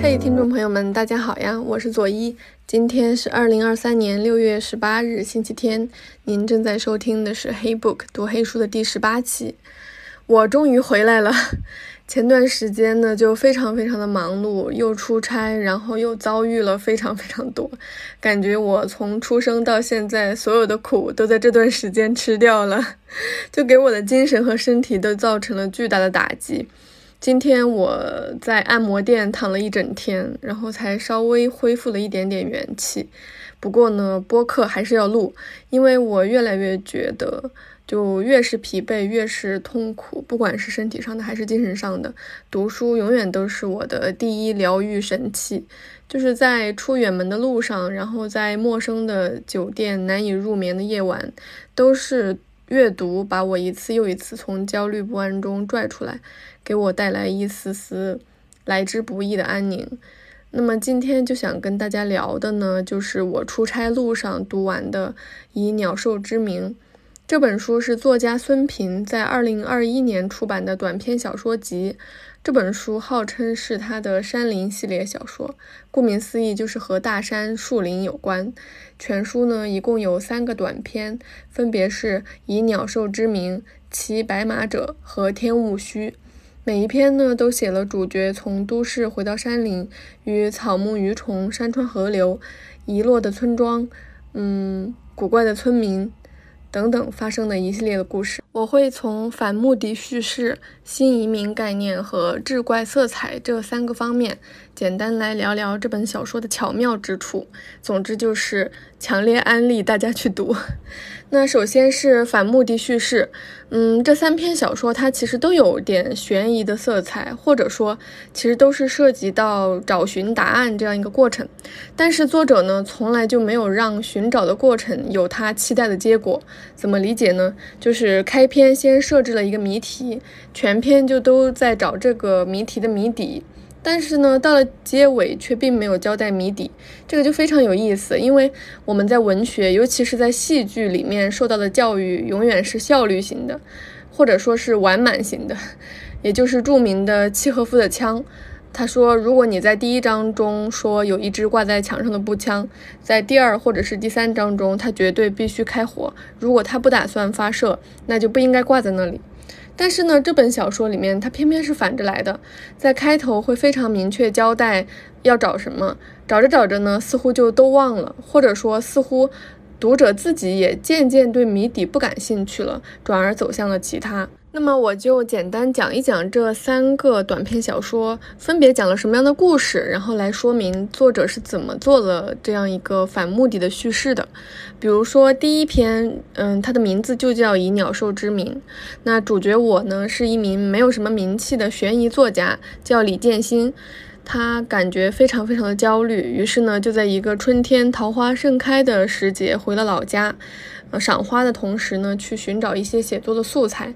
嘿，听众朋友们，大家好呀，我是左一。今天是二零二三年六月十八日，星期天。您正在收听的是《黑 book》读黑书的第十八期。我终于回来了。前段时间呢，就非常非常的忙碌，又出差，然后又遭遇了非常非常多，感觉我从出生到现在所有的苦都在这段时间吃掉了，就给我的精神和身体都造成了巨大的打击。今天我在按摩店躺了一整天，然后才稍微恢复了一点点元气。不过呢，播客还是要录，因为我越来越觉得，就越是疲惫，越是痛苦，不管是身体上的还是精神上的，读书永远都是我的第一疗愈神器。就是在出远门的路上，然后在陌生的酒店难以入眠的夜晚，都是。阅读把我一次又一次从焦虑不安中拽出来，给我带来一丝丝来之不易的安宁。那么今天就想跟大家聊的呢，就是我出差路上读完的《以鸟兽之名》这本书，是作家孙平在二零二一年出版的短篇小说集。这本书号称是他的山林系列小说，顾名思义就是和大山、树林有关。全书呢一共有三个短篇，分别是以鸟兽之名、骑白马者和天雾虚。每一篇呢都写了主角从都市回到山林，与草木鱼虫、山川河流、遗落的村庄、嗯古怪的村民。等等发生的一系列的故事，我会从反目的叙事、新移民概念和志怪色彩这三个方面，简单来聊聊这本小说的巧妙之处。总之就是强烈安利大家去读。那首先是反目的叙事，嗯，这三篇小说它其实都有点悬疑的色彩，或者说其实都是涉及到找寻答案这样一个过程。但是作者呢，从来就没有让寻找的过程有他期待的结果。怎么理解呢？就是开篇先设置了一个谜题，全篇就都在找这个谜题的谜底。但是呢，到了结尾却并没有交代谜底，这个就非常有意思。因为我们在文学，尤其是在戏剧里面受到的教育，永远是效率型的，或者说是完满型的，也就是著名的契诃夫的枪。他说，如果你在第一章中说有一支挂在墙上的步枪，在第二或者是第三章中，它绝对必须开火。如果它不打算发射，那就不应该挂在那里。但是呢，这本小说里面它偏偏是反着来的，在开头会非常明确交代要找什么，找着找着呢，似乎就都忘了，或者说似乎读者自己也渐渐对谜底不感兴趣了，转而走向了其他。那么我就简单讲一讲这三个短篇小说分别讲了什么样的故事，然后来说明作者是怎么做了这样一个反目的的叙事的。比如说第一篇，嗯，它的名字就叫以鸟兽之名。那主角我呢是一名没有什么名气的悬疑作家，叫李建新。他感觉非常非常的焦虑，于是呢就在一个春天桃花盛开的时节回了老家。赏花的同时呢，去寻找一些写作的素材，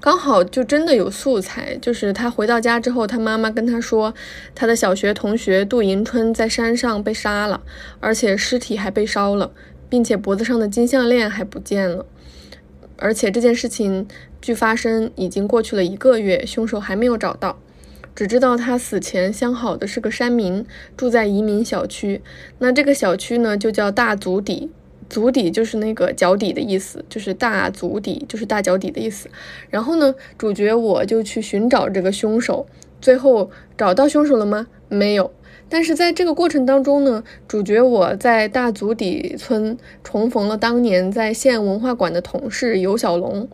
刚好就真的有素材。就是他回到家之后，他妈妈跟他说，他的小学同学杜迎春在山上被杀了，而且尸体还被烧了，并且脖子上的金项链还不见了。而且这件事情距发生已经过去了一个月，凶手还没有找到，只知道他死前相好的是个山民，住在移民小区。那这个小区呢，就叫大足底。足底就是那个脚底的意思，就是大足底，就是大脚底的意思。然后呢，主角我就去寻找这个凶手，最后找到凶手了吗？没有。但是在这个过程当中呢，主角我在大足底村重逢了当年在县文化馆的同事尤小龙。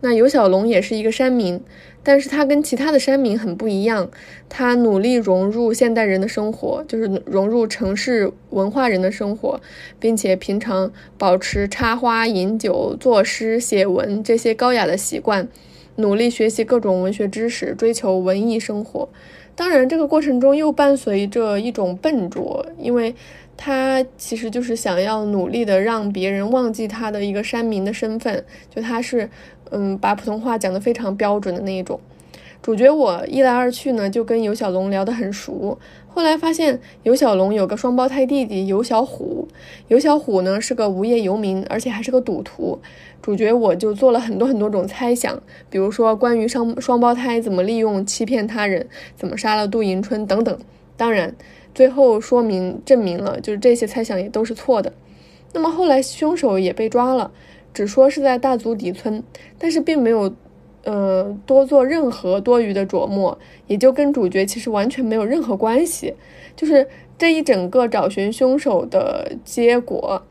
那尤小龙也是一个山民。但是他跟其他的山民很不一样，他努力融入现代人的生活，就是融入城市文化人的生活，并且平常保持插花、饮酒、作诗、写文这些高雅的习惯，努力学习各种文学知识，追求文艺生活。当然，这个过程中又伴随着一种笨拙，因为他其实就是想要努力的让别人忘记他的一个山民的身份，就他是。嗯，把普通话讲得非常标准的那一种。主角我一来二去呢，就跟尤小龙聊得很熟。后来发现尤小龙有个双胞胎弟弟尤小虎，尤小虎呢是个无业游民，而且还是个赌徒。主角我就做了很多很多种猜想，比如说关于双双胞胎怎么利用欺骗他人，怎么杀了杜迎春等等。当然，最后说明证明了，就是这些猜想也都是错的。那么后来凶手也被抓了，只说是在大足底村，但是并没有，呃，多做任何多余的琢磨，也就跟主角其实完全没有任何关系。就是这一整个找寻凶手的结果，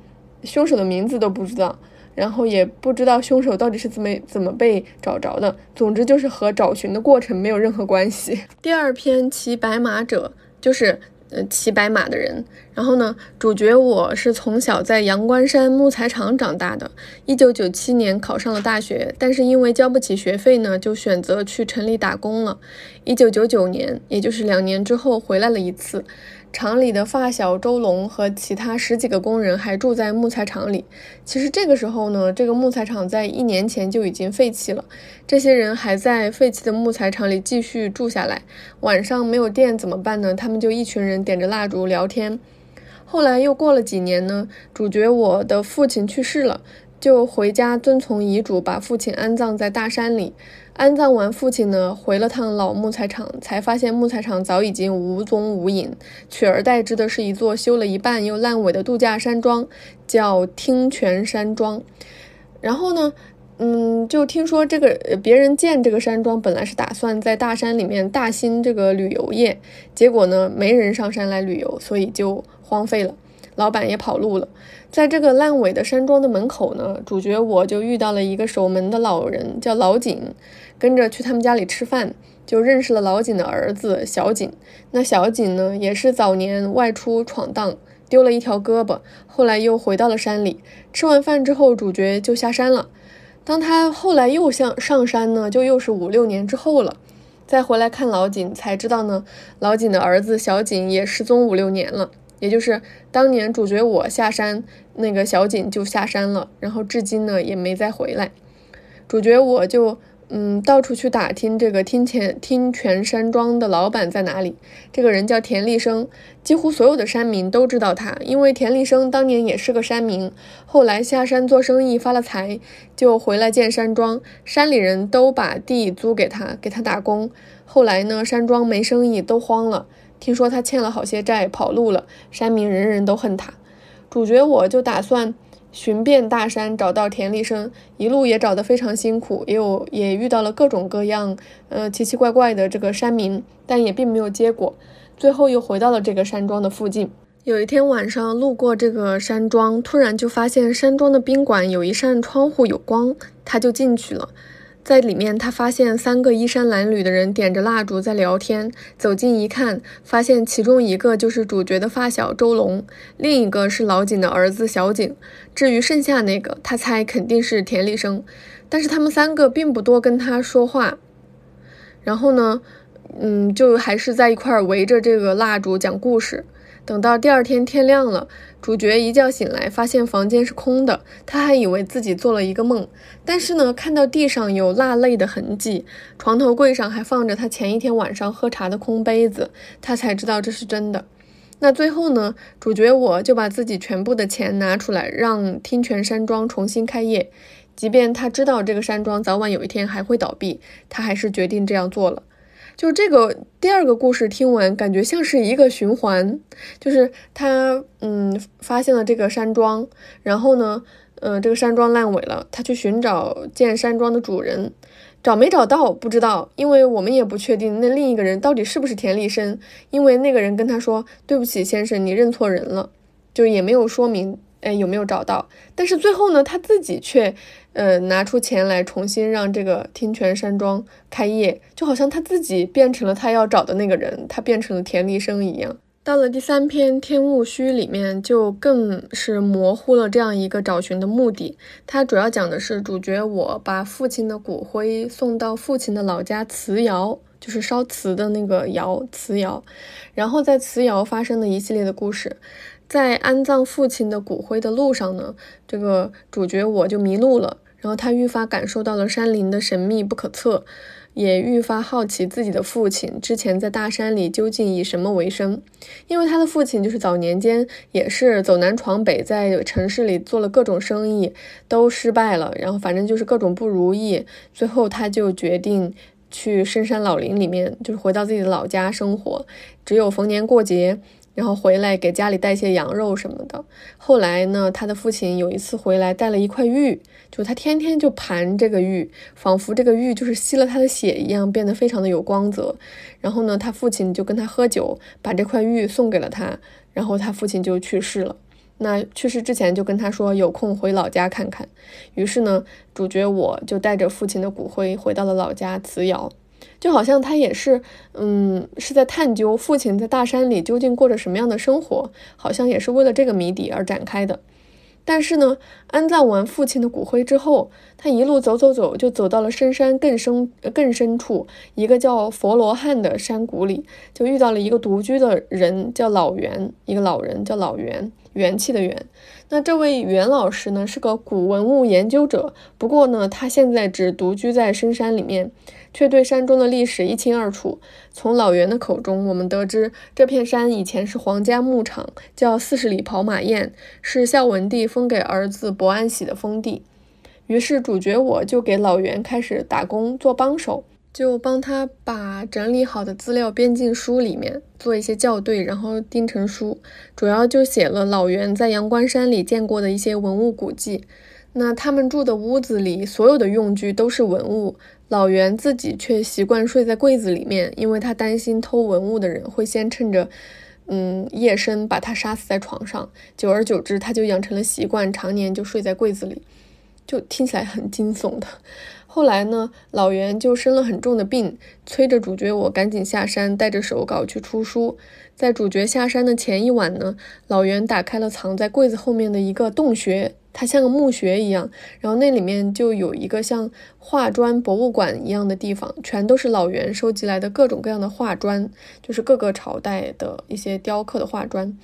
凶手的名字都不知道。然后也不知道凶手到底是怎么怎么被找着的。总之就是和找寻的过程没有任何关系。第二篇骑白马者就是呃骑白马的人。然后呢，主角我是从小在阳关山木材厂长大的。一九九七年考上了大学，但是因为交不起学费呢，就选择去城里打工了。一九九九年，也就是两年之后回来了一次。厂里的发小周龙和其他十几个工人还住在木材厂里。其实这个时候呢，这个木材厂在一年前就已经废弃了。这些人还在废弃的木材厂里继续住下来。晚上没有电怎么办呢？他们就一群人点着蜡烛聊天。后来又过了几年呢，主角我的父亲去世了。就回家遵从遗嘱，把父亲安葬在大山里。安葬完父亲呢，回了趟老木材厂，才发现木材厂早已经无踪无影，取而代之的是一座修了一半又烂尾的度假山庄，叫听泉山庄。然后呢，嗯，就听说这个别人建这个山庄，本来是打算在大山里面大兴这个旅游业，结果呢，没人上山来旅游，所以就荒废了。老板也跑路了，在这个烂尾的山庄的门口呢，主角我就遇到了一个守门的老人，叫老井，跟着去他们家里吃饭，就认识了老井的儿子小井。那小井呢，也是早年外出闯荡，丢了一条胳膊，后来又回到了山里。吃完饭之后，主角就下山了。当他后来又向上山呢，就又是五六年之后了。再回来看老井，才知道呢，老井的儿子小井也失踪五六年了。也就是当年主角我下山，那个小锦就下山了，然后至今呢也没再回来。主角我就嗯到处去打听这个听泉听泉山庄的老板在哪里。这个人叫田立生，几乎所有的山民都知道他，因为田立生当年也是个山民，后来下山做生意发了财，就回来建山庄，山里人都把地租给他，给他打工。后来呢，山庄没生意，都荒了。听说他欠了好些债，跑路了。山民人人都恨他。主角我就打算寻遍大山，找到田立生。一路也找得非常辛苦，也有也遇到了各种各样，呃，奇奇怪怪的这个山民，但也并没有结果。最后又回到了这个山庄的附近。有一天晚上路过这个山庄，突然就发现山庄的宾馆有一扇窗户有光，他就进去了。在里面，他发现三个衣衫褴褛的人点着蜡烛在聊天。走近一看，发现其中一个就是主角的发小周龙，另一个是老井的儿子小井。至于剩下那个，他猜肯定是田立生。但是他们三个并不多跟他说话。然后呢，嗯，就还是在一块围着这个蜡烛讲故事。等到第二天天亮了，主角一觉醒来，发现房间是空的，他还以为自己做了一个梦。但是呢，看到地上有蜡泪的痕迹，床头柜上还放着他前一天晚上喝茶的空杯子，他才知道这是真的。那最后呢，主角我就把自己全部的钱拿出来，让听泉山庄重新开业，即便他知道这个山庄早晚有一天还会倒闭，他还是决定这样做了。就这个第二个故事听完，感觉像是一个循环，就是他嗯发现了这个山庄，然后呢，嗯这个山庄烂尾了，他去寻找建山庄的主人，找没找到不知道，因为我们也不确定那另一个人到底是不是田立生，因为那个人跟他说对不起先生，你认错人了，就也没有说明。哎，有没有找到？但是最后呢，他自己却，呃，拿出钱来重新让这个听泉山庄开业，就好像他自己变成了他要找的那个人，他变成了田立生一样。到了第三篇《天雾虚》里面，就更是模糊了这样一个找寻的目的。它主要讲的是主角我把父亲的骨灰送到父亲的老家瓷窑，就是烧瓷的那个窑，瓷窑，然后在瓷窑发生的一系列的故事。在安葬父亲的骨灰的路上呢，这个主角我就迷路了，然后他愈发感受到了山林的神秘不可测，也愈发好奇自己的父亲之前在大山里究竟以什么为生，因为他的父亲就是早年间也是走南闯北，在城市里做了各种生意都失败了，然后反正就是各种不如意，最后他就决定去深山老林里面，就是回到自己的老家生活，只有逢年过节。然后回来给家里带些羊肉什么的。后来呢，他的父亲有一次回来带了一块玉，就他天天就盘这个玉，仿佛这个玉就是吸了他的血一样，变得非常的有光泽。然后呢，他父亲就跟他喝酒，把这块玉送给了他。然后他父亲就去世了。那去世之前就跟他说有空回老家看看。于是呢，主角我就带着父亲的骨灰回到了老家慈窑。就好像他也是，嗯，是在探究父亲在大山里究竟过着什么样的生活，好像也是为了这个谜底而展开的。但是呢，安葬完父亲的骨灰之后，他一路走走走，就走到了深山更深更深处一个叫佛罗汉的山谷里，就遇到了一个独居的人，叫老袁，一个老人叫老袁，元气的元。那这位袁老师呢，是个古文物研究者，不过呢，他现在只独居在深山里面。却对山中的历史一清二楚。从老袁的口中，我们得知这片山以前是皇家牧场，叫四十里跑马堰，是孝文帝封给儿子伯安喜的封地。于是主角我就给老袁开始打工做帮手，就帮他把整理好的资料编进书里面，做一些校对，然后钉成书。主要就写了老袁在阳关山里见过的一些文物古迹。那他们住的屋子里，所有的用具都是文物。老袁自己却习惯睡在柜子里面，因为他担心偷文物的人会先趁着，嗯，夜深把他杀死在床上。久而久之，他就养成了习惯，常年就睡在柜子里，就听起来很惊悚的。后来呢，老袁就生了很重的病，催着主角我赶紧下山，带着手稿去出书。在主角下山的前一晚呢，老袁打开了藏在柜子后面的一个洞穴。它像个墓穴一样，然后那里面就有一个像画砖博物馆一样的地方，全都是老袁收集来的各种各样的画砖，就是各个朝代的一些雕刻的画砖，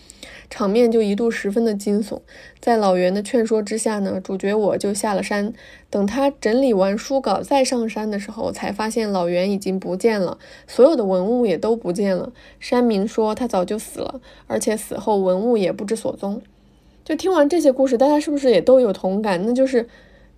场面就一度十分的惊悚。在老袁的劝说之下呢，主角我就下了山，等他整理完书稿再上山的时候，才发现老袁已经不见了，所有的文物也都不见了。山民说他早就死了，而且死后文物也不知所踪。就听完这些故事，大家是不是也都有同感？那就是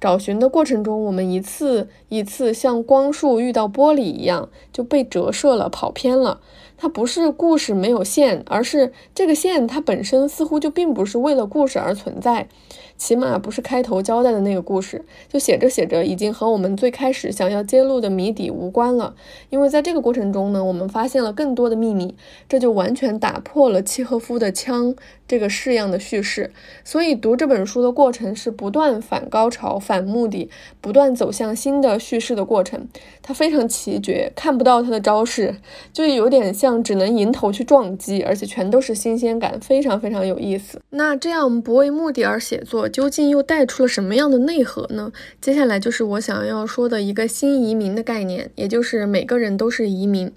找寻的过程中，我们一次一次像光束遇到玻璃一样就被折射了，跑偏了。它不是故事没有线，而是这个线它本身似乎就并不是为了故事而存在。起码不是开头交代的那个故事，就写着写着已经和我们最开始想要揭露的谜底无关了。因为在这个过程中呢，我们发现了更多的秘密，这就完全打破了契诃夫的枪这个式样的叙事。所以读这本书的过程是不断反高潮、反目的，不断走向新的叙事的过程。它非常奇绝，看不到它的招式，就有点像只能迎头去撞击，而且全都是新鲜感，非常非常有意思。那这样不为目的而写作。究竟又带出了什么样的内核呢？接下来就是我想要说的一个新移民的概念，也就是每个人都是移民。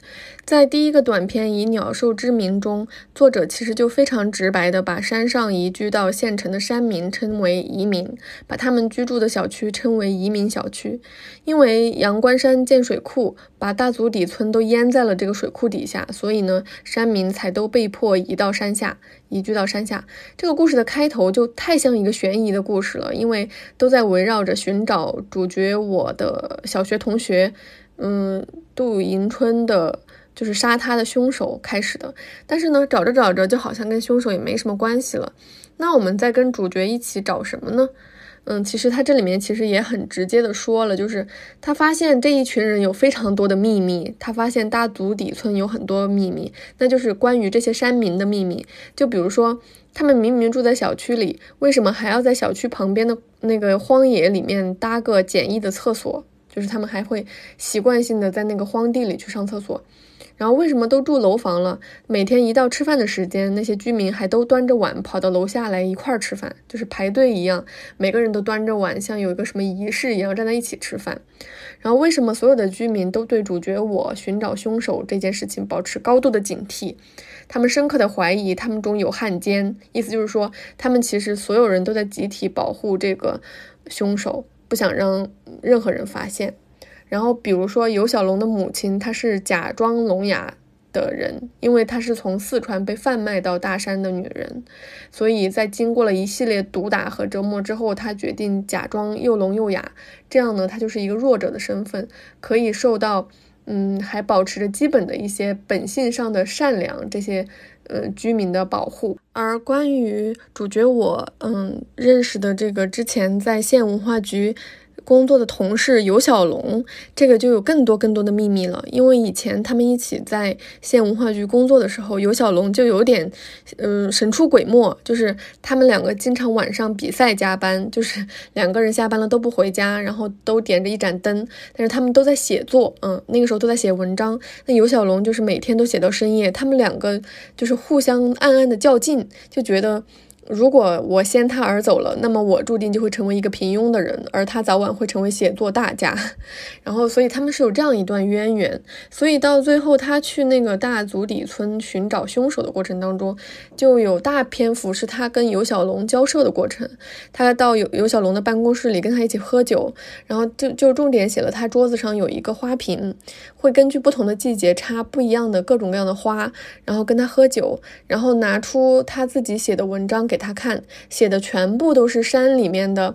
在第一个短片以鸟兽之名中，作者其实就非常直白的把山上移居到县城的山民称为移民，把他们居住的小区称为移民小区。因为阳关山建水库，把大足底村都淹在了这个水库底下，所以呢，山民才都被迫移到山下。移居到山下，这个故事的开头就太像一个悬疑的故事了，因为都在围绕着寻找主角我的小学同学，嗯，杜迎春的，就是杀他的凶手开始的。但是呢，找着找着，就好像跟凶手也没什么关系了。那我们再跟主角一起找什么呢？嗯，其实他这里面其实也很直接的说了，就是他发现这一群人有非常多的秘密，他发现大足底村有很多秘密，那就是关于这些山民的秘密。就比如说，他们明明住在小区里，为什么还要在小区旁边的那个荒野里面搭个简易的厕所？就是他们还会习惯性的在那个荒地里去上厕所。然后为什么都住楼房了？每天一到吃饭的时间，那些居民还都端着碗跑到楼下来一块儿吃饭，就是排队一样，每个人都端着碗，像有一个什么仪式一样站在一起吃饭。然后为什么所有的居民都对主角我寻找凶手这件事情保持高度的警惕？他们深刻的怀疑他们中有汉奸，意思就是说，他们其实所有人都在集体保护这个凶手，不想让任何人发现。然后，比如说尤小龙的母亲，她是假装聋哑的人，因为她是从四川被贩卖到大山的女人，所以在经过了一系列毒打和折磨之后，她决定假装又聋又哑，这样呢，她就是一个弱者的身份，可以受到嗯，还保持着基本的一些本性上的善良，这些呃居民的保护。而关于主角我嗯认识的这个之前在县文化局。工作的同事尤小龙，这个就有更多更多的秘密了。因为以前他们一起在县文化局工作的时候，尤小龙就有点，嗯，神出鬼没。就是他们两个经常晚上比赛加班，就是两个人下班了都不回家，然后都点着一盏灯，但是他们都在写作，嗯，那个时候都在写文章。那尤小龙就是每天都写到深夜，他们两个就是互相暗暗的较劲，就觉得。如果我先他而走了，那么我注定就会成为一个平庸的人，而他早晚会成为写作大家。然后，所以他们是有这样一段渊源。所以到最后，他去那个大足底村寻找凶手的过程当中，就有大篇幅是他跟尤小龙交涉的过程。他到尤尤小龙的办公室里跟他一起喝酒，然后就就重点写了他桌子上有一个花瓶，会根据不同的季节插不一样的各种各样的花，然后跟他喝酒，然后拿出他自己写的文章给。他看写的全部都是山里面的，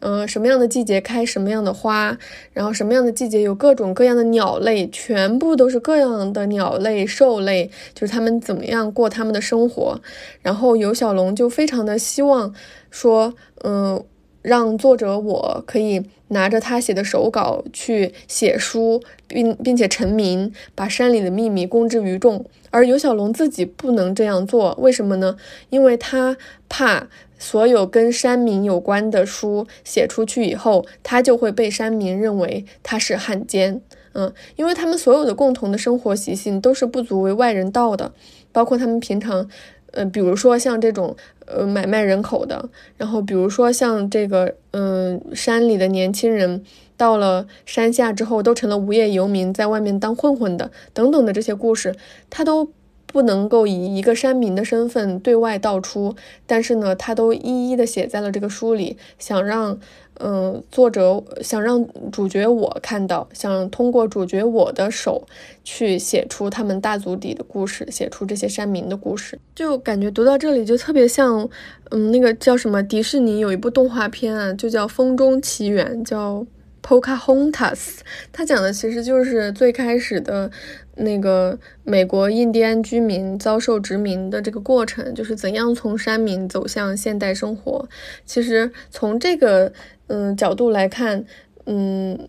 嗯，什么样的季节开什么样的花，然后什么样的季节有各种各样的鸟类，全部都是各样的鸟类、兽类，就是他们怎么样过他们的生活。然后尤小龙就非常的希望说，嗯，让作者我可以拿着他写的手稿去写书，并并且成名，把山里的秘密公之于众。而尤小龙自己不能这样做，为什么呢？因为他怕所有跟山民有关的书写出去以后，他就会被山民认为他是汉奸。嗯，因为他们所有的共同的生活习性都是不足为外人道的，包括他们平常，呃，比如说像这种呃买卖人口的，然后比如说像这个嗯山里的年轻人。到了山下之后，都成了无业游民，在外面当混混的，等等的这些故事，他都不能够以一个山民的身份对外道出，但是呢，他都一一的写在了这个书里，想让，嗯，作者想让主角我看到，想通过主角我的手去写出他们大足底的故事，写出这些山民的故事，就感觉读到这里就特别像，嗯，那个叫什么迪士尼有一部动画片啊，就叫《风中奇缘》，叫。Pocahontas，它讲的其实就是最开始的那个美国印第安居民遭受殖民的这个过程，就是怎样从山民走向现代生活。其实从这个嗯角度来看，嗯，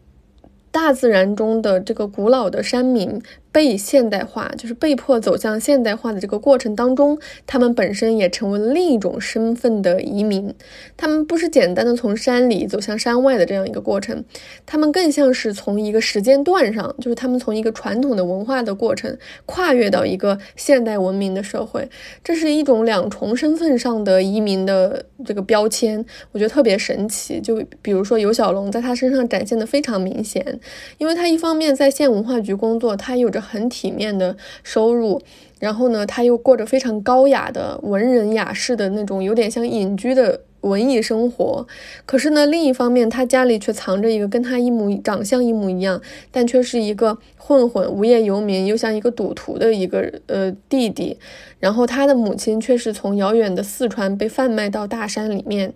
大自然中的这个古老的山民。被现代化，就是被迫走向现代化的这个过程当中，他们本身也成为另一种身份的移民。他们不是简单的从山里走向山外的这样一个过程，他们更像是从一个时间段上，就是他们从一个传统的文化的过程跨越到一个现代文明的社会。这是一种两重身份上的移民的这个标签，我觉得特别神奇。就比如说尤小龙，在他身上展现的非常明显，因为他一方面在县文化局工作，他有着。很体面的收入，然后呢，他又过着非常高雅的文人雅士的那种，有点像隐居的。文艺生活，可是呢，另一方面，他家里却藏着一个跟他一模长相一模一样，但却是一个混混、无业游民，又像一个赌徒的一个呃弟弟。然后他的母亲却是从遥远的四川被贩卖到大山里面，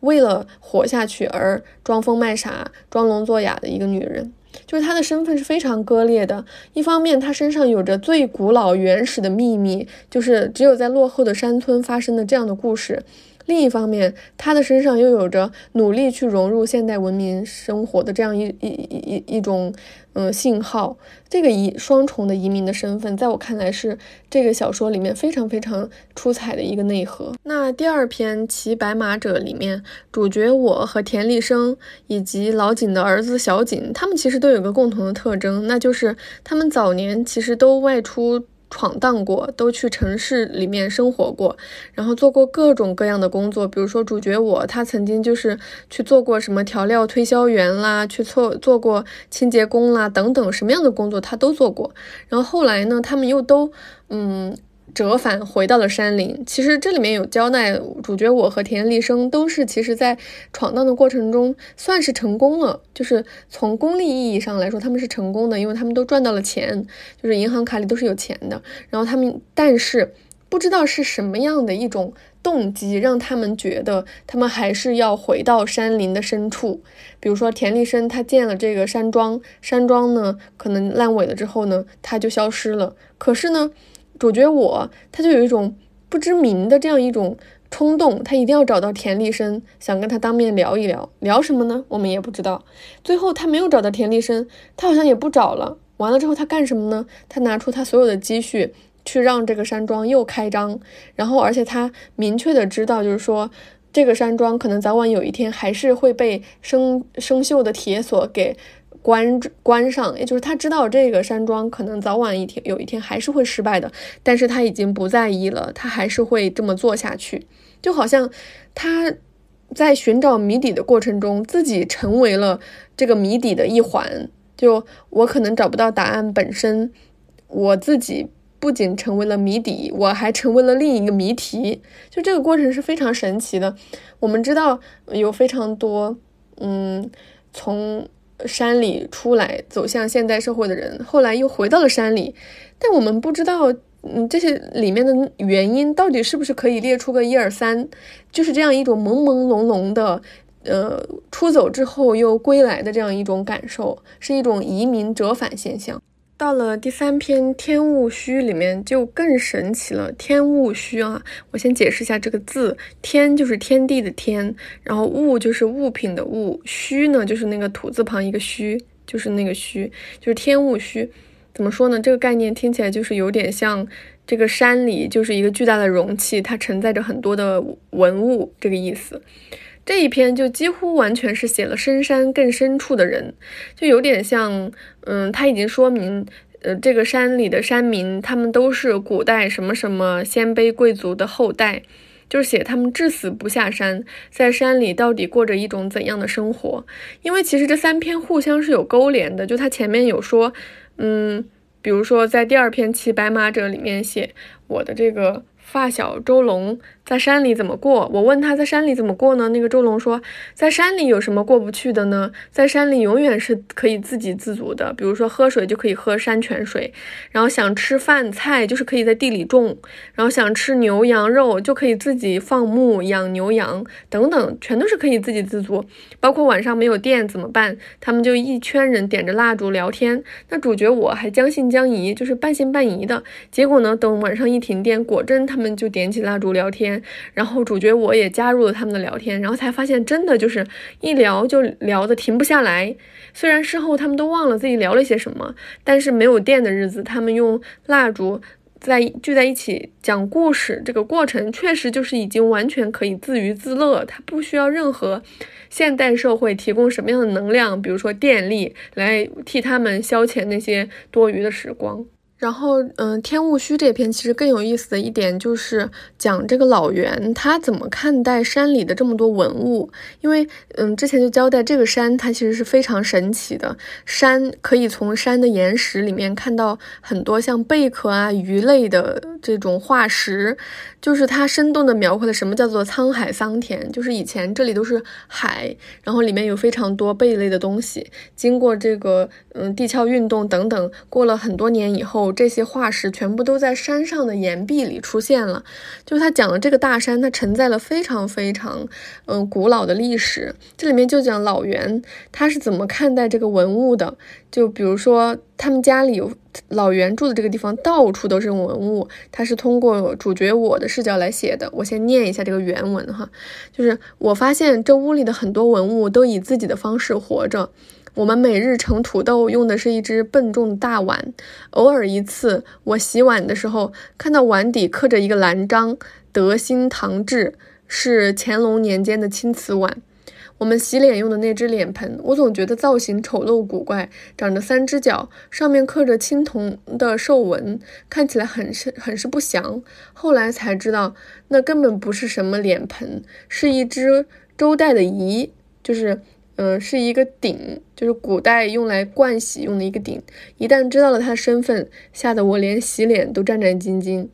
为了活下去而装疯卖傻、装聋作哑的一个女人。就是他的身份是非常割裂的。一方面，他身上有着最古老原始的秘密，就是只有在落后的山村发生的这样的故事。另一方面，他的身上又有着努力去融入现代文明生活的这样一一一一一种嗯信号。这个移双重的移民的身份，在我看来是这个小说里面非常非常出彩的一个内核。那第二篇《骑白马者》里面，主角我和田立生以及老井的儿子小井，他们其实都有个共同的特征，那就是他们早年其实都外出。闯荡过，都去城市里面生活过，然后做过各种各样的工作。比如说主角我，他曾经就是去做过什么调料推销员啦，去做做过清洁工啦，等等，什么样的工作他都做过。然后后来呢，他们又都嗯。折返回到了山林。其实这里面有交代，主角我和田立生都是其实在闯荡的过程中算是成功了，就是从功利意义上来说，他们是成功的，因为他们都赚到了钱，就是银行卡里都是有钱的。然后他们，但是不知道是什么样的一种。动机，让他们觉得他们还是要回到山林的深处。比如说田立生，他建了这个山庄，山庄呢可能烂尾了之后呢，他就消失了。可是呢，主角我他就有一种不知名的这样一种冲动，他一定要找到田立生，想跟他当面聊一聊。聊什么呢？我们也不知道。最后他没有找到田立生，他好像也不找了。完了之后他干什么呢？他拿出他所有的积蓄。去让这个山庄又开张，然后而且他明确的知道，就是说这个山庄可能早晚有一天还是会被生生锈的铁锁给关关上，也就是他知道这个山庄可能早晚一天有一天还是会失败的，但是他已经不在意了，他还是会这么做下去，就好像他在寻找谜底的过程中，自己成为了这个谜底的一环，就我可能找不到答案本身，我自己。不仅成为了谜底，我还成为了另一个谜题。就这个过程是非常神奇的。我们知道有非常多，嗯，从山里出来走向现代社会的人，后来又回到了山里。但我们不知道，嗯，这些里面的原因到底是不是可以列出个一二三？就是这样一种朦朦胧胧的，呃，出走之后又归来的这样一种感受，是一种移民折返现象。到了第三篇《天物虚》里面就更神奇了。天物虚啊，我先解释一下这个字：天就是天地的天，然后物就是物品的物，虚呢就是那个土字旁一个虚，就是那个虚，就是天物虚。怎么说呢？这个概念听起来就是有点像这个山里就是一个巨大的容器，它承载着很多的文物，这个意思。这一篇就几乎完全是写了深山更深处的人，就有点像，嗯，他已经说明，呃，这个山里的山民，他们都是古代什么什么鲜卑贵族的后代，就是写他们至死不下山，在山里到底过着一种怎样的生活。因为其实这三篇互相是有勾连的，就他前面有说，嗯，比如说在第二篇《骑白马者》里面写我的这个。发小周龙在山里怎么过？我问他在山里怎么过呢？那个周龙说，在山里有什么过不去的呢？在山里永远是可以自给自足的，比如说喝水就可以喝山泉水，然后想吃饭菜就是可以在地里种，然后想吃牛羊肉就可以自己放牧养牛羊等等，全都是可以自给自足。包括晚上没有电怎么办？他们就一圈人点着蜡烛聊天。那主角我还将信将疑，就是半信半疑的。结果呢，等晚上一停电，果真他。们就点起蜡烛聊天，然后主角我也加入了他们的聊天，然后才发现真的就是一聊就聊的停不下来。虽然事后他们都忘了自己聊了些什么，但是没有电的日子，他们用蜡烛在聚在一起讲故事，这个过程确实就是已经完全可以自娱自乐，他不需要任何现代社会提供什么样的能量，比如说电力来替他们消遣那些多余的时光。然后，嗯，天物虚这篇其实更有意思的一点就是讲这个老袁他怎么看待山里的这么多文物，因为，嗯，之前就交代这个山它其实是非常神奇的，山可以从山的岩石里面看到很多像贝壳啊、鱼类的这种化石，就是它生动的描绘了什么叫做沧海桑田，就是以前这里都是海，然后里面有非常多贝类的东西，经过这个，嗯，地壳运动等等，过了很多年以后。这些化石全部都在山上的岩壁里出现了，就是他讲的这个大山，它承载了非常非常嗯古老的历史。这里面就讲老袁他是怎么看待这个文物的。就比如说他们家里有老袁住的这个地方，到处都是文物。他是通过主角我的视角来写的。我先念一下这个原文哈，就是我发现这屋里的很多文物都以自己的方式活着。我们每日盛土豆用的是一只笨重的大碗，偶尔一次，我洗碗的时候看到碗底刻着一个蓝章“德兴堂制”，是乾隆年间的青瓷碗。我们洗脸用的那只脸盆，我总觉得造型丑陋古怪，长着三只脚，上面刻着青铜的兽纹，看起来很是很是不祥。后来才知道，那根本不是什么脸盆，是一只周代的仪，就是。嗯，是一个鼎，就是古代用来灌洗用的一个鼎。一旦知道了他的身份，吓得我连洗脸都战战兢兢。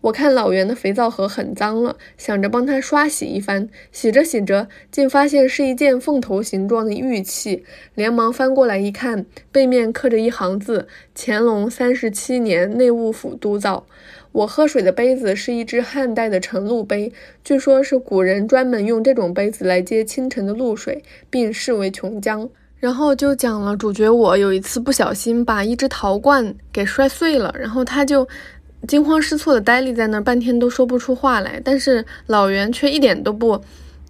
我看老袁的肥皂盒很脏了，想着帮他刷洗一番。洗着洗着，竟发现是一件凤头形状的玉器，连忙翻过来一看，背面刻着一行字：乾隆三十七年内务府督造。我喝水的杯子是一只汉代的晨露杯，据说是古人专门用这种杯子来接清晨的露水，并视为琼浆。然后就讲了主角我有一次不小心把一只陶罐给摔碎了，然后他就惊慌失措的呆立在那儿，半天都说不出话来。但是老袁却一点都不。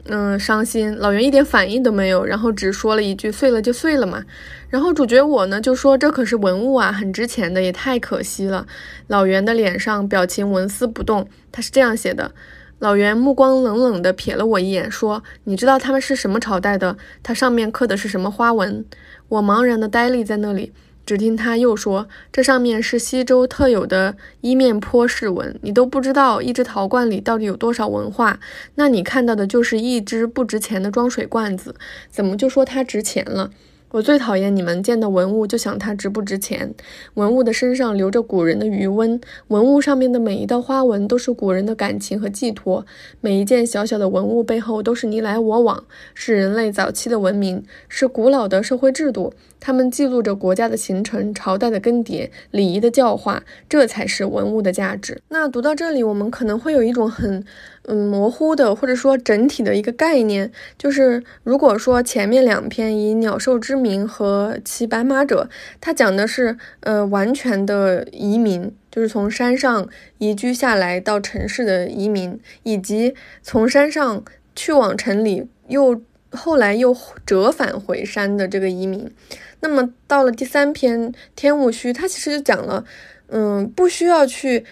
嗯，伤心。老袁一点反应都没有，然后只说了一句：“碎了就碎了嘛。”然后主角我呢就说：“这可是文物啊，很值钱的，也太可惜了。”老袁的脸上表情纹丝不动，他是这样写的：老袁目光冷冷地瞥了我一眼，说：“你知道他们是什么朝代的？它上面刻的是什么花纹？”我茫然地呆立在那里。只听他又说：“这上面是西周特有的一面坡式纹，你都不知道一只陶罐里到底有多少文化，那你看到的就是一只不值钱的装水罐子，怎么就说它值钱了？”我最讨厌你们见到文物就想它值不值钱。文物的身上留着古人的余温，文物上面的每一道花纹都是古人的感情和寄托，每一件小小的文物背后都是你来我往，是人类早期的文明，是古老的社会制度，他们记录着国家的形成、朝代的更迭、礼仪的教化，这才是文物的价值。那读到这里，我们可能会有一种很。嗯，模糊的或者说整体的一个概念，就是如果说前面两篇以鸟兽之名和骑白马者，它讲的是呃完全的移民，就是从山上移居下来到城市的移民，以及从山上去往城里又后来又折返回山的这个移民。那么到了第三篇天物虚，他其实就讲了，嗯，不需要去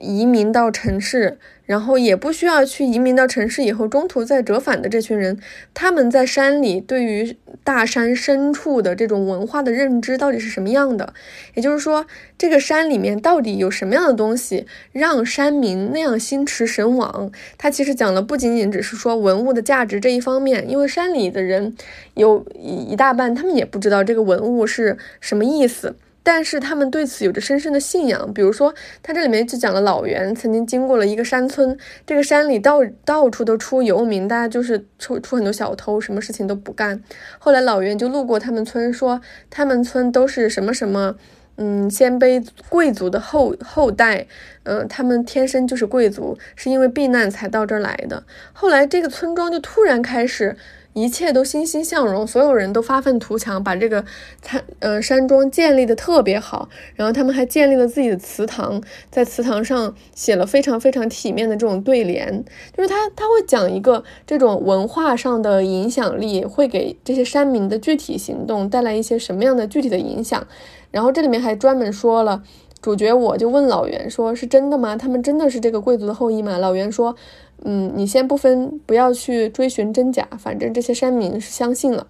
移民到城市。然后也不需要去移民到城市以后，中途再折返的这群人，他们在山里对于大山深处的这种文化的认知到底是什么样的？也就是说，这个山里面到底有什么样的东西让山民那样心驰神往？他其实讲的不仅仅只是说文物的价值这一方面，因为山里的人有一大半，他们也不知道这个文物是什么意思。但是他们对此有着深深的信仰，比如说，他这里面就讲了老袁曾经经过了一个山村，这个山里到到处都出游民，大家就是出出很多小偷，什么事情都不干。后来老袁就路过他们村，说他们村都是什么什么，嗯，鲜卑贵族的后后代，嗯，他们天生就是贵族，是因为避难才到这儿来的。后来这个村庄就突然开始。一切都欣欣向荣，所有人都发愤图强，把这个参呃山庄建立的特别好。然后他们还建立了自己的祠堂，在祠堂上写了非常非常体面的这种对联，就是他他会讲一个这种文化上的影响力会给这些山民的具体行动带来一些什么样的具体的影响。然后这里面还专门说了。主角我就问老袁说：“是真的吗？他们真的是这个贵族的后裔吗？”老袁说：“嗯，你先不分，不要去追寻真假，反正这些山民是相信了。”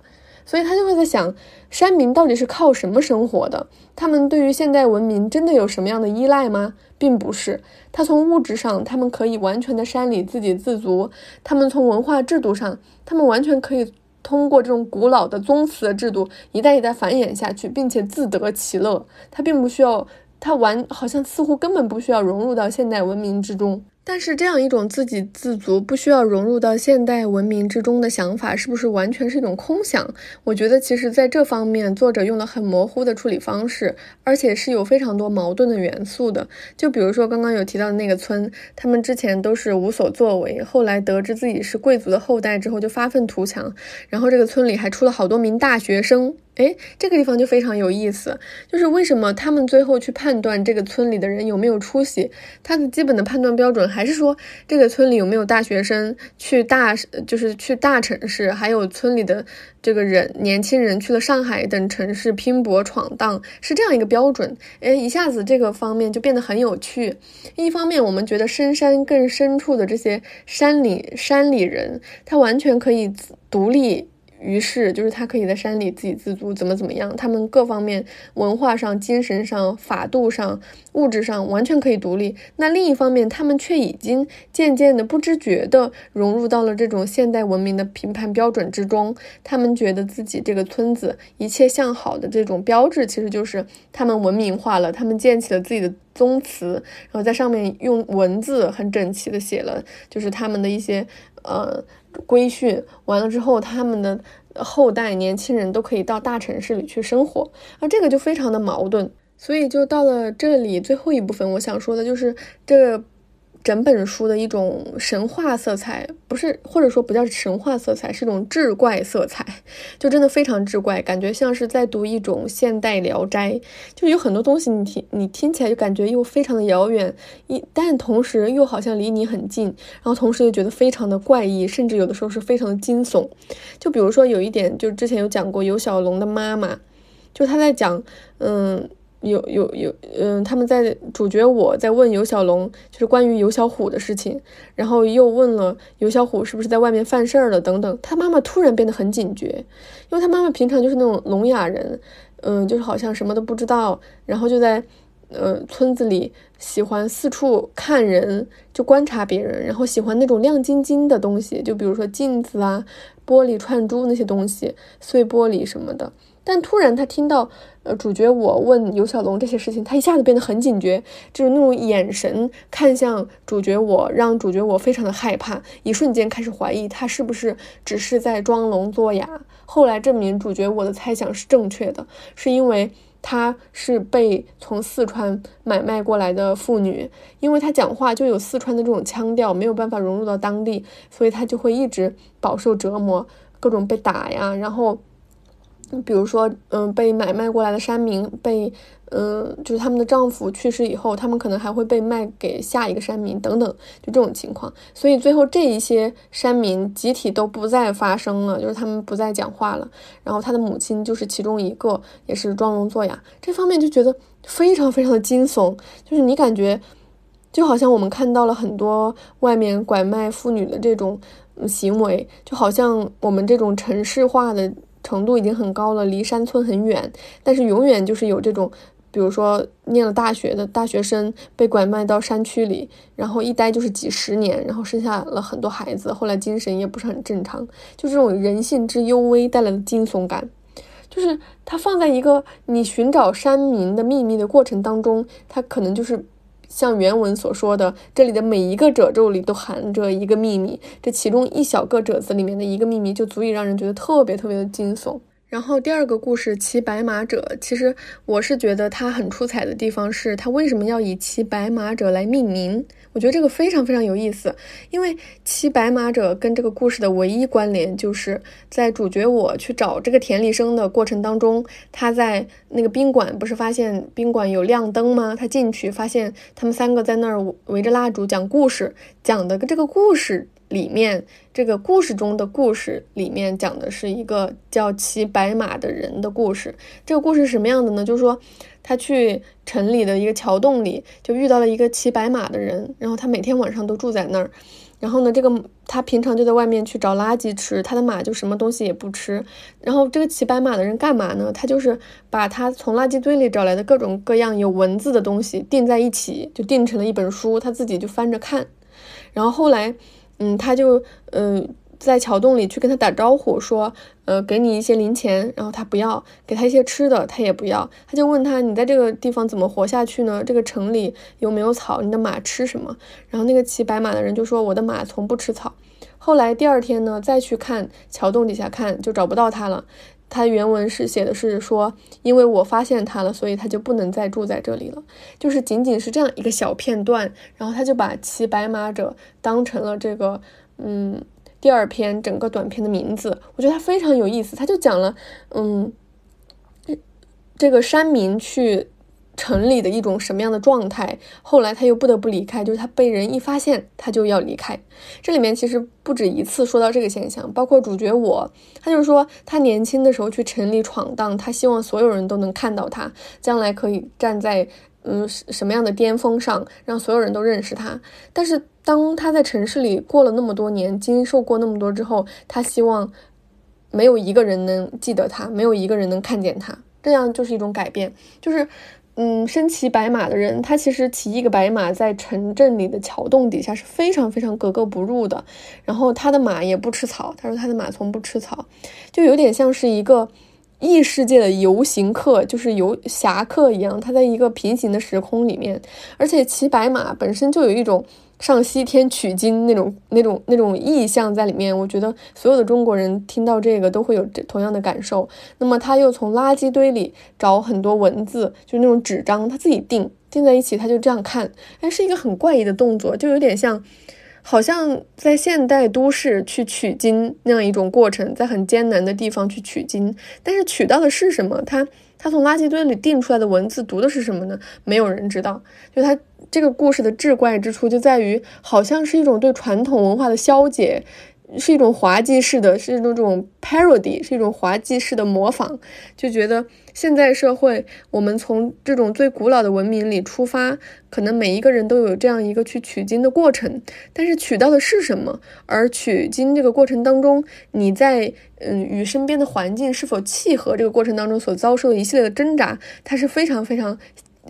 所以他就会在想，山民到底是靠什么生活的？他们对于现代文明真的有什么样的依赖吗？并不是。他从物质上，他们可以完全的山里自给自足；他们从文化制度上，他们完全可以通过这种古老的宗祠的制度一代一代繁衍下去，并且自得其乐。他并不需要。他完好像似乎根本不需要融入到现代文明之中。但是这样一种自给自足、不需要融入到现代文明之中的想法，是不是完全是一种空想？我觉得，其实在这方面，作者用了很模糊的处理方式，而且是有非常多矛盾的元素的。就比如说刚刚有提到的那个村，他们之前都是无所作为，后来得知自己是贵族的后代之后，就发愤图强，然后这个村里还出了好多名大学生。哎，这个地方就非常有意思，就是为什么他们最后去判断这个村里的人有没有出息，他的基本的判断标准还是说这个村里有没有大学生去大，就是去大城市，还有村里的这个人年轻人去了上海等城市拼搏闯荡，是这样一个标准。哎，一下子这个方面就变得很有趣。一方面，我们觉得深山更深处的这些山里山里人，他完全可以独立。于是，就是他可以在山里自给自足，怎么怎么样？他们各方面文化上、精神上、法度上、物质上完全可以独立。那另一方面，他们却已经渐渐的、不知觉的融入到了这种现代文明的评判标准之中。他们觉得自己这个村子一切向好的这种标志，其实就是他们文明化了。他们建起了自己的宗祠，然后在上面用文字很整齐的写了，就是他们的一些呃。规训完了之后，他们的后代年轻人都可以到大城市里去生活，而这个就非常的矛盾。所以就到了这里最后一部分，我想说的就是这。整本书的一种神话色彩，不是或者说不叫神话色彩，是一种志怪色彩，就真的非常志怪，感觉像是在读一种现代聊斋，就有很多东西你听你听起来就感觉又非常的遥远，一但同时又好像离你很近，然后同时又觉得非常的怪异，甚至有的时候是非常的惊悚。就比如说有一点，就之前有讲过尤小龙的妈妈，就他在讲，嗯。有有有，嗯，他们在主角我在问尤小龙，就是关于尤小虎的事情，然后又问了尤小虎是不是在外面犯事儿了等等。他妈妈突然变得很警觉，因为他妈妈平常就是那种聋哑人，嗯，就是好像什么都不知道，然后就在呃村子里喜欢四处看人，就观察别人，然后喜欢那种亮晶晶的东西，就比如说镜子啊、玻璃串珠那些东西、碎玻璃什么的。但突然，他听到，呃，主角我问尤小龙这些事情，他一下子变得很警觉，就是那种眼神看向主角我，让主角我非常的害怕，一瞬间开始怀疑他是不是只是在装聋作哑。后来证明主角我的猜想是正确的，是因为他是被从四川买卖过来的妇女，因为他讲话就有四川的这种腔调，没有办法融入到当地，所以他就会一直饱受折磨，各种被打呀，然后。比如说，嗯，被买卖过来的山民被，嗯，就是他们的丈夫去世以后，他们可能还会被卖给下一个山民等等，就这种情况。所以最后这一些山民集体都不再发声了，就是他们不再讲话了。然后他的母亲就是其中一个，也是装聋作哑。这方面就觉得非常非常的惊悚，就是你感觉就好像我们看到了很多外面拐卖妇女的这种行为，就好像我们这种城市化的。程度已经很高了，离山村很远，但是永远就是有这种，比如说念了大学的大学生被拐卖到山区里，然后一待就是几十年，然后生下了很多孩子，后来精神也不是很正常，就这种人性之幽微带来的惊悚感，就是它放在一个你寻找山民的秘密的过程当中，它可能就是。像原文所说的，这里的每一个褶皱里都含着一个秘密，这其中一小个褶子里面的一个秘密，就足以让人觉得特别特别的惊悚。然后第二个故事，骑白马者，其实我是觉得它很出彩的地方是，它为什么要以骑白马者来命名？我觉得这个非常非常有意思，因为骑白马者跟这个故事的唯一关联，就是在主角我去找这个田里生的过程当中，他在那个宾馆不是发现宾馆有亮灯吗？他进去发现他们三个在那儿围着蜡烛讲故事，讲的这个故事。里面这个故事中的故事里面讲的是一个叫骑白马的人的故事。这个故事是什么样的呢？就是说他去城里的一个桥洞里，就遇到了一个骑白马的人，然后他每天晚上都住在那儿。然后呢，这个他平常就在外面去找垃圾吃，他的马就什么东西也不吃。然后这个骑白马的人干嘛呢？他就是把他从垃圾堆里找来的各种各样有文字的东西订在一起，就订成了一本书，他自己就翻着看。然后后来。嗯，他就嗯在桥洞里去跟他打招呼，说，呃，给你一些零钱，然后他不要，给他一些吃的，他也不要，他就问他，你在这个地方怎么活下去呢？这个城里有没有草？你的马吃什么？然后那个骑白马的人就说，我的马从不吃草。后来第二天呢，再去看桥洞底下看，就找不到他了。他原文是写的是说，因为我发现他了，所以他就不能再住在这里了。就是仅仅是这样一个小片段，然后他就把骑白马者当成了这个，嗯，第二篇整个短篇的名字。我觉得他非常有意思，他就讲了，嗯，这个山民去。城里的一种什么样的状态？后来他又不得不离开，就是他被人一发现，他就要离开。这里面其实不止一次说到这个现象，包括主角我，他就是说他年轻的时候去城里闯荡，他希望所有人都能看到他，将来可以站在嗯什么样的巅峰上，让所有人都认识他。但是当他在城市里过了那么多年，经受过那么多之后，他希望没有一个人能记得他，没有一个人能看见他，这样就是一种改变，就是。嗯，身骑白马的人，他其实骑一个白马在城镇里的桥洞底下是非常非常格格不入的。然后他的马也不吃草，他说他的马从不吃草，就有点像是一个异世界的游行客，就是游侠客一样。他在一个平行的时空里面，而且骑白马本身就有一种上西天取经那种那种那种意象在里面。我觉得所有的中国人听到这个都会有同样的感受。那么他又从垃圾堆里找很多文字，就那种纸张，他自己订订在一起，他就这样看，哎，是一个很怪异的动作，就有点像。好像在现代都市去取经那样一种过程，在很艰难的地方去取经，但是取到的是什么？他他从垃圾堆里定出来的文字读的是什么呢？没有人知道。就他这个故事的至怪之处就在于，好像是一种对传统文化的消解。是一种滑稽式的，是一种这种 parody，是一种滑稽式的模仿，就觉得现在社会，我们从这种最古老的文明里出发，可能每一个人都有这样一个去取经的过程，但是取到的是什么？而取经这个过程当中，你在嗯与身边的环境是否契合？这个过程当中所遭受的一系列的挣扎，它是非常非常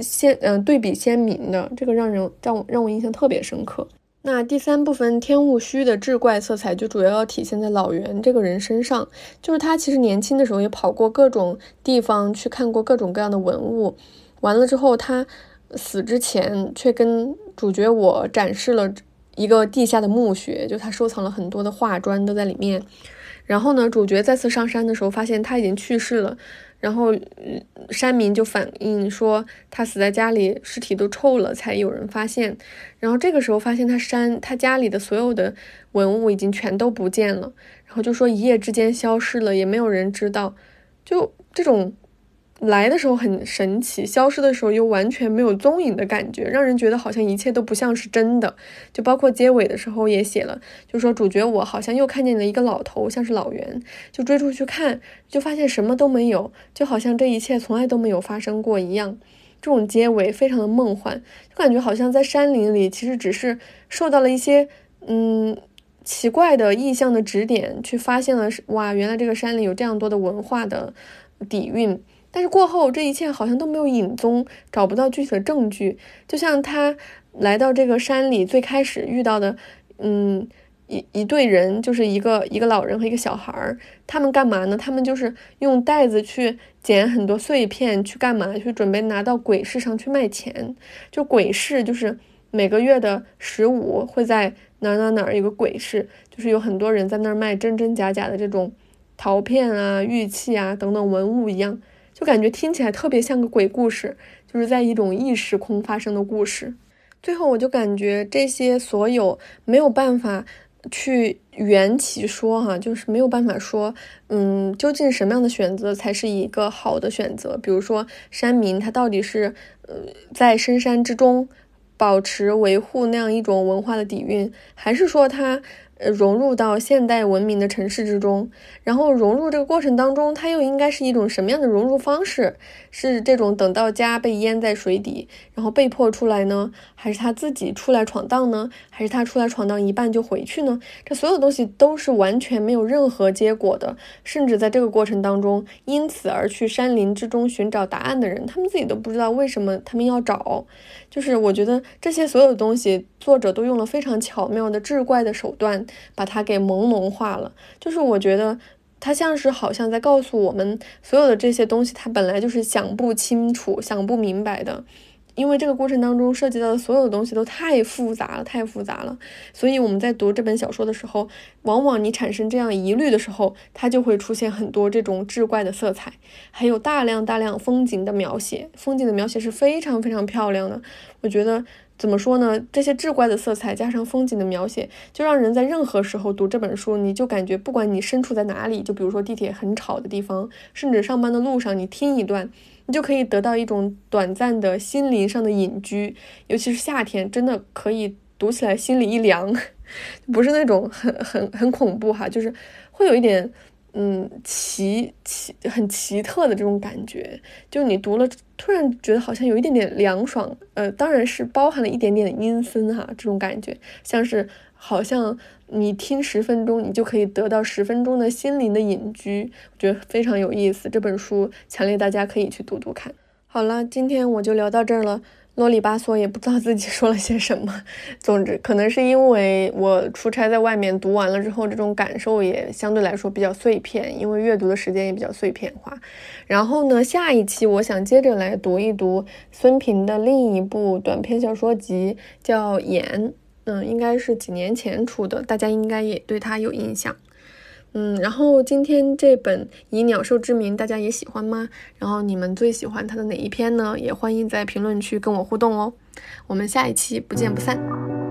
鲜嗯对比鲜明的，这个让人让我让我印象特别深刻。那第三部分天物虚的志怪色彩就主要要体现在老袁这个人身上，就是他其实年轻的时候也跑过各种地方去看过各种各样的文物，完了之后他死之前却跟主角我展示了一个地下的墓穴，就他收藏了很多的画砖都在里面，然后呢，主角再次上山的时候发现他已经去世了。然后，山民就反映说，他死在家里，尸体都臭了，才有人发现。然后这个时候发现他山他家里的所有的文物已经全都不见了，然后就说一夜之间消失了，也没有人知道，就这种。来的时候很神奇，消失的时候又完全没有踪影的感觉，让人觉得好像一切都不像是真的。就包括结尾的时候也写了，就说主角我好像又看见了一个老头，像是老袁，就追出去看，就发现什么都没有，就好像这一切从来都没有发生过一样。这种结尾非常的梦幻，就感觉好像在山林里，其实只是受到了一些嗯奇怪的意象的指点，去发现了哇，原来这个山里有这样多的文化的底蕴。但是过后，这一切好像都没有影踪，找不到具体的证据。就像他来到这个山里，最开始遇到的，嗯，一一对人，就是一个一个老人和一个小孩儿。他们干嘛呢？他们就是用袋子去捡很多碎片，去干嘛？去准备拿到鬼市上去卖钱。就鬼市，就是每个月的十五会在哪哪哪有个鬼市，就是有很多人在那儿卖真真假假的这种陶片啊、玉器啊等等文物一样。就感觉听起来特别像个鬼故事，就是在一种异时空发生的故事。最后，我就感觉这些所有没有办法去圆其说，哈，就是没有办法说，嗯，究竟什么样的选择才是一个好的选择？比如说，山民他到底是呃在深山之中保持维护那样一种文化的底蕴，还是说他？融入到现代文明的城市之中，然后融入这个过程当中，它又应该是一种什么样的融入方式？是这种等到家被淹在水底，然后被迫出来呢，还是他自己出来闯荡呢？还是他出来闯荡一半就回去呢？这所有东西都是完全没有任何结果的，甚至在这个过程当中，因此而去山林之中寻找答案的人，他们自己都不知道为什么他们要找。就是我觉得这些所有的东西，作者都用了非常巧妙的志怪的手段，把它给朦胧化了。就是我觉得他像是好像在告诉我们，所有的这些东西，他本来就是想不清楚、想不明白的。因为这个过程当中涉及到的所有的东西都太复杂了，太复杂了，所以我们在读这本小说的时候，往往你产生这样疑虑的时候，它就会出现很多这种志怪的色彩，还有大量大量风景的描写，风景的描写是非常非常漂亮的。我觉得怎么说呢？这些志怪的色彩加上风景的描写，就让人在任何时候读这本书，你就感觉不管你身处在哪里，就比如说地铁很吵的地方，甚至上班的路上，你听一段。你就可以得到一种短暂的心灵上的隐居，尤其是夏天，真的可以读起来心里一凉，不是那种很很很恐怖哈，就是会有一点嗯奇奇很奇特的这种感觉，就你读了突然觉得好像有一点点凉爽，呃，当然是包含了一点点阴森哈，这种感觉像是好像。你听十分钟，你就可以得到十分钟的心灵的隐居，我觉得非常有意思。这本书强烈大家可以去读读看。好了，今天我就聊到这儿了，啰里吧嗦也不知道自己 说了些什么。总之，可能是因为我出差在外面读完了之后，这种感受也相对来说比较碎片，因为阅读的时间也比较碎片化。然后呢，下一期我想接着来读一读孙平的另一部短篇小说集，叫《眼》。嗯，应该是几年前出的，大家应该也对它有印象。嗯，然后今天这本《以鸟兽之名》，大家也喜欢吗？然后你们最喜欢它的哪一篇呢？也欢迎在评论区跟我互动哦。我们下一期不见不散。